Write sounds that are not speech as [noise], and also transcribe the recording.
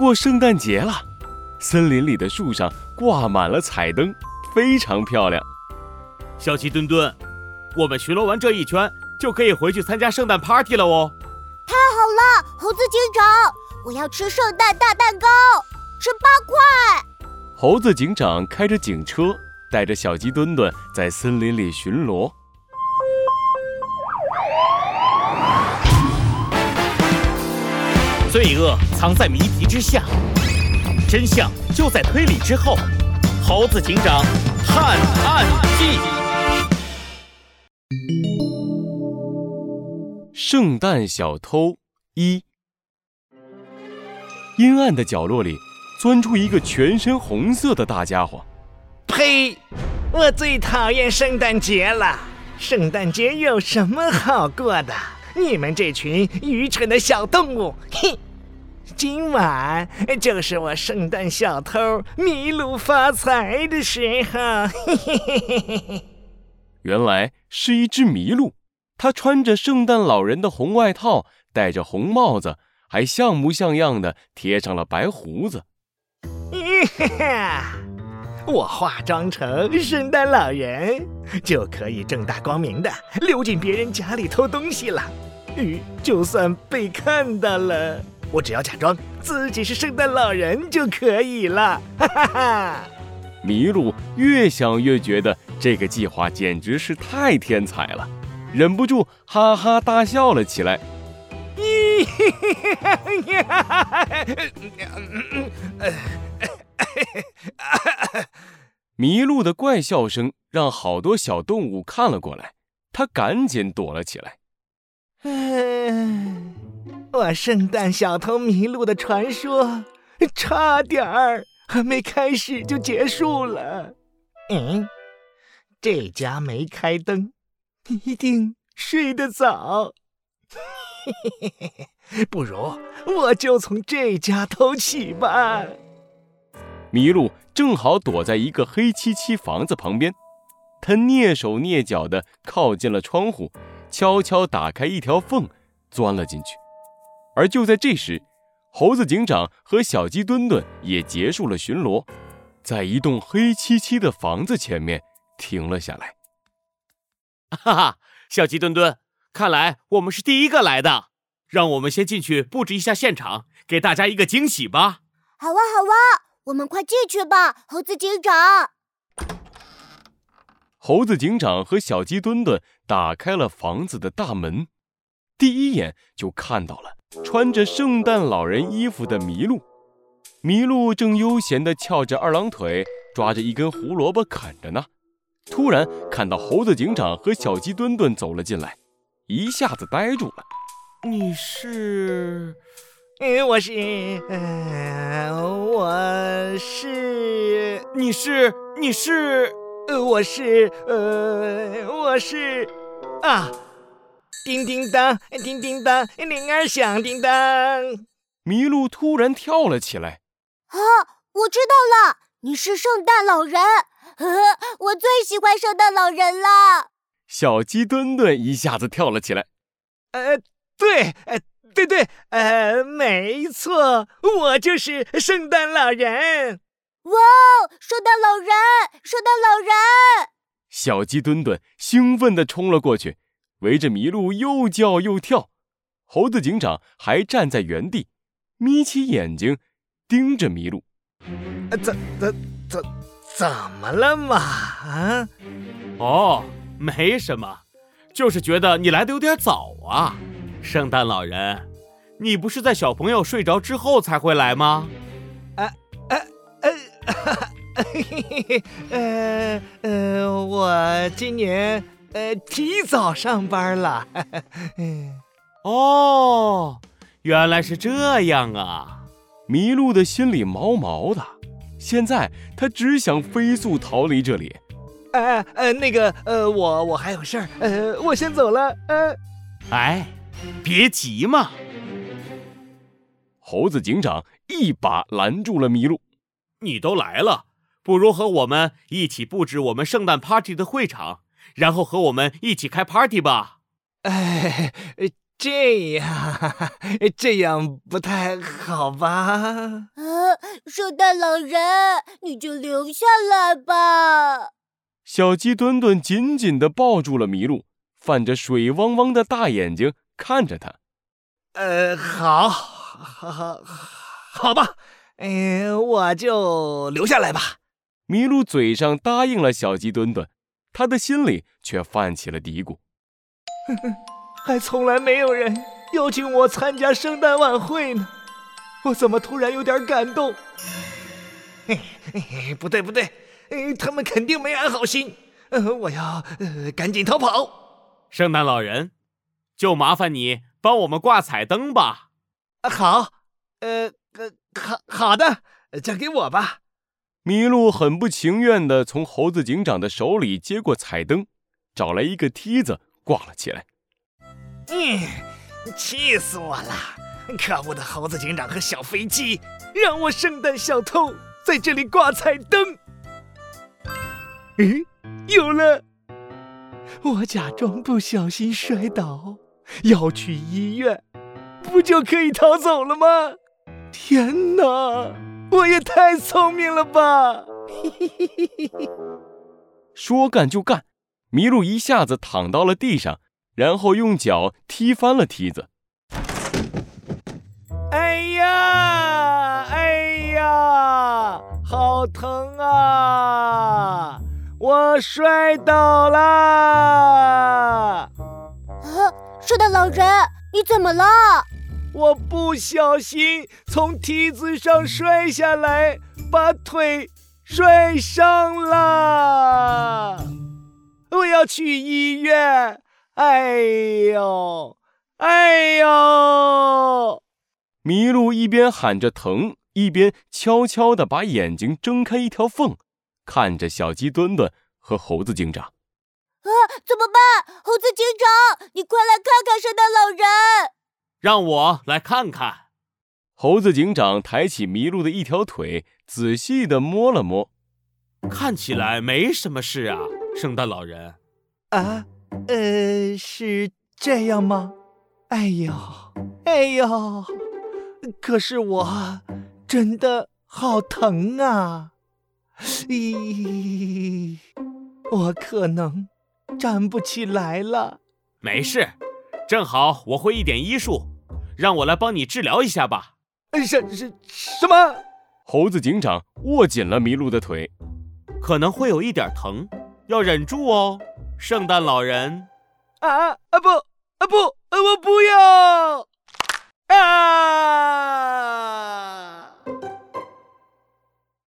过圣诞节了，森林里的树上挂满了彩灯，非常漂亮。小鸡墩墩，我们巡逻完这一圈，就可以回去参加圣诞 party 了哦。太好了，猴子警长，我要吃圣诞大蛋糕，吃八块。猴子警长开着警车，带着小鸡墩墩在森林里巡逻。罪恶藏在谜题之下，真相就在推理之后。猴子警长探案记：圣诞小偷一。阴暗的角落里，钻出一个全身红色的大家伙。呸！我最讨厌圣诞节了。圣诞节有什么好过的？你们这群愚蠢的小动物！嘿！今晚就是我圣诞小偷麋鹿发财的时候。嘿嘿嘿嘿嘿嘿！[laughs] 原来是一只麋鹿，它穿着圣诞老人的红外套，戴着红帽子，还像模像样的贴上了白胡子。[laughs] 哈哈！我化妆成圣诞老人，就可以正大光明的溜进别人家里偷东西了。嗯，就算被看到了，我只要假装自己是圣诞老人就可以了。哈哈哈！麋鹿越想越觉得这个计划简直是太天才了，忍不住哈哈大笑了起来。[laughs] 麋鹿的怪笑声让好多小动物看了过来，它赶紧躲了起来。哎，我圣诞小偷麋鹿的传说差点儿还没开始就结束了。嗯，这家没开灯，一定睡得早。嘿嘿嘿嘿，不如我就从这家偷起吧。麋鹿正好躲在一个黑漆漆房子旁边，他蹑手蹑脚地靠近了窗户。悄悄打开一条缝，钻了进去。而就在这时，猴子警长和小鸡墩墩也结束了巡逻，在一栋黑漆漆的房子前面停了下来。哈哈，小鸡墩墩，看来我们是第一个来的。让我们先进去布置一下现场，给大家一个惊喜吧。好啊，好啊，我们快进去吧，猴子警长。猴子警长和小鸡墩墩打开了房子的大门，第一眼就看到了穿着圣诞老人衣服的麋鹿。麋鹿正悠闲地翘着二郎腿，抓着一根胡萝卜啃着呢。突然看到猴子警长和小鸡墩墩走了进来，一下子呆住了。你是？嗯，我是……是……你是？你是？呃，我是，呃，我是，啊，叮叮当，叮叮当，铃儿响叮当。麋鹿突然跳了起来。啊，我知道了，你是圣诞老人。呵，我最喜欢圣诞老人了。小鸡墩墩一下子跳了起来。呃，对，呃，对对，呃，没错，我就是圣诞老人。哇哦！圣诞老人，圣诞老人！小鸡墩墩兴奋地冲了过去，围着麋鹿又叫又跳。猴子警长还站在原地，眯起眼睛盯着麋鹿。呃怎怎怎怎么了嘛？啊？哦，没什么，就是觉得你来的有点早啊。圣诞老人，你不是在小朋友睡着之后才会来吗？嘿嘿嘿，呃 [laughs] 呃，我今年呃提早上班了。[laughs] 哦，原来是这样啊！麋鹿的心里毛毛的，现在他只想飞速逃离这里。呃呃，那个呃，我我还有事儿，呃，我先走了。呃，哎，别急嘛！猴子警长一把拦住了麋鹿。你都来了。不如和我们一起布置我们圣诞 party 的会场，然后和我们一起开 party 吧。哎，这样，这样不太好吧？啊，圣诞老人，你就留下来吧。小鸡墩墩紧紧地抱住了麋鹿，泛着水汪汪的大眼睛看着他。呃，好，好，好，好吧，嗯，我就留下来吧。麋鹿嘴上答应了小鸡墩墩，他的心里却泛起了嘀咕。哼哼。还从来没有人邀请我参加圣诞晚会呢，我怎么突然有点感动？嘿 [laughs] 嘿不对不对，他们肯定没安好心，我要赶紧逃跑。圣诞老人，就麻烦你帮我们挂彩灯吧。好，呃，好好的，交给我吧。麋鹿很不情愿地从猴子警长的手里接过彩灯，找来一个梯子挂了起来。嗯，气死我了！可恶的猴子警长和小飞机，让我圣诞小偷在这里挂彩灯。嗯，有了！我假装不小心摔倒，要去医院，不就可以逃走了吗？天哪，我也太聪明了吧！[laughs] 说干就干，麋鹿一下子躺到了地上。然后用脚踢翻了梯子。哎呀，哎呀，好疼啊！我摔倒了。啊，圣诞老人，你怎么了？我不小心从梯子上摔下来，把腿摔伤了。我要去医院。哎呦，哎呦！麋鹿一边喊着疼，一边悄悄地把眼睛睁开一条缝，看着小鸡墩墩和猴子警长。啊，怎么办？猴子警长，你快来看看圣诞老人！让我来看看。猴子警长抬起麋鹿的一条腿，仔细地摸了摸，看起来没什么事啊，圣诞老人。啊。呃，是这样吗？哎呦，哎呦，可是我真的好疼啊！咦，我可能站不起来了。没事，正好我会一点医术，让我来帮你治疗一下吧。什什什么？猴子警长握紧了麋鹿的腿，可能会有一点疼，要忍住哦。圣诞老人，啊啊不啊不，我不要啊！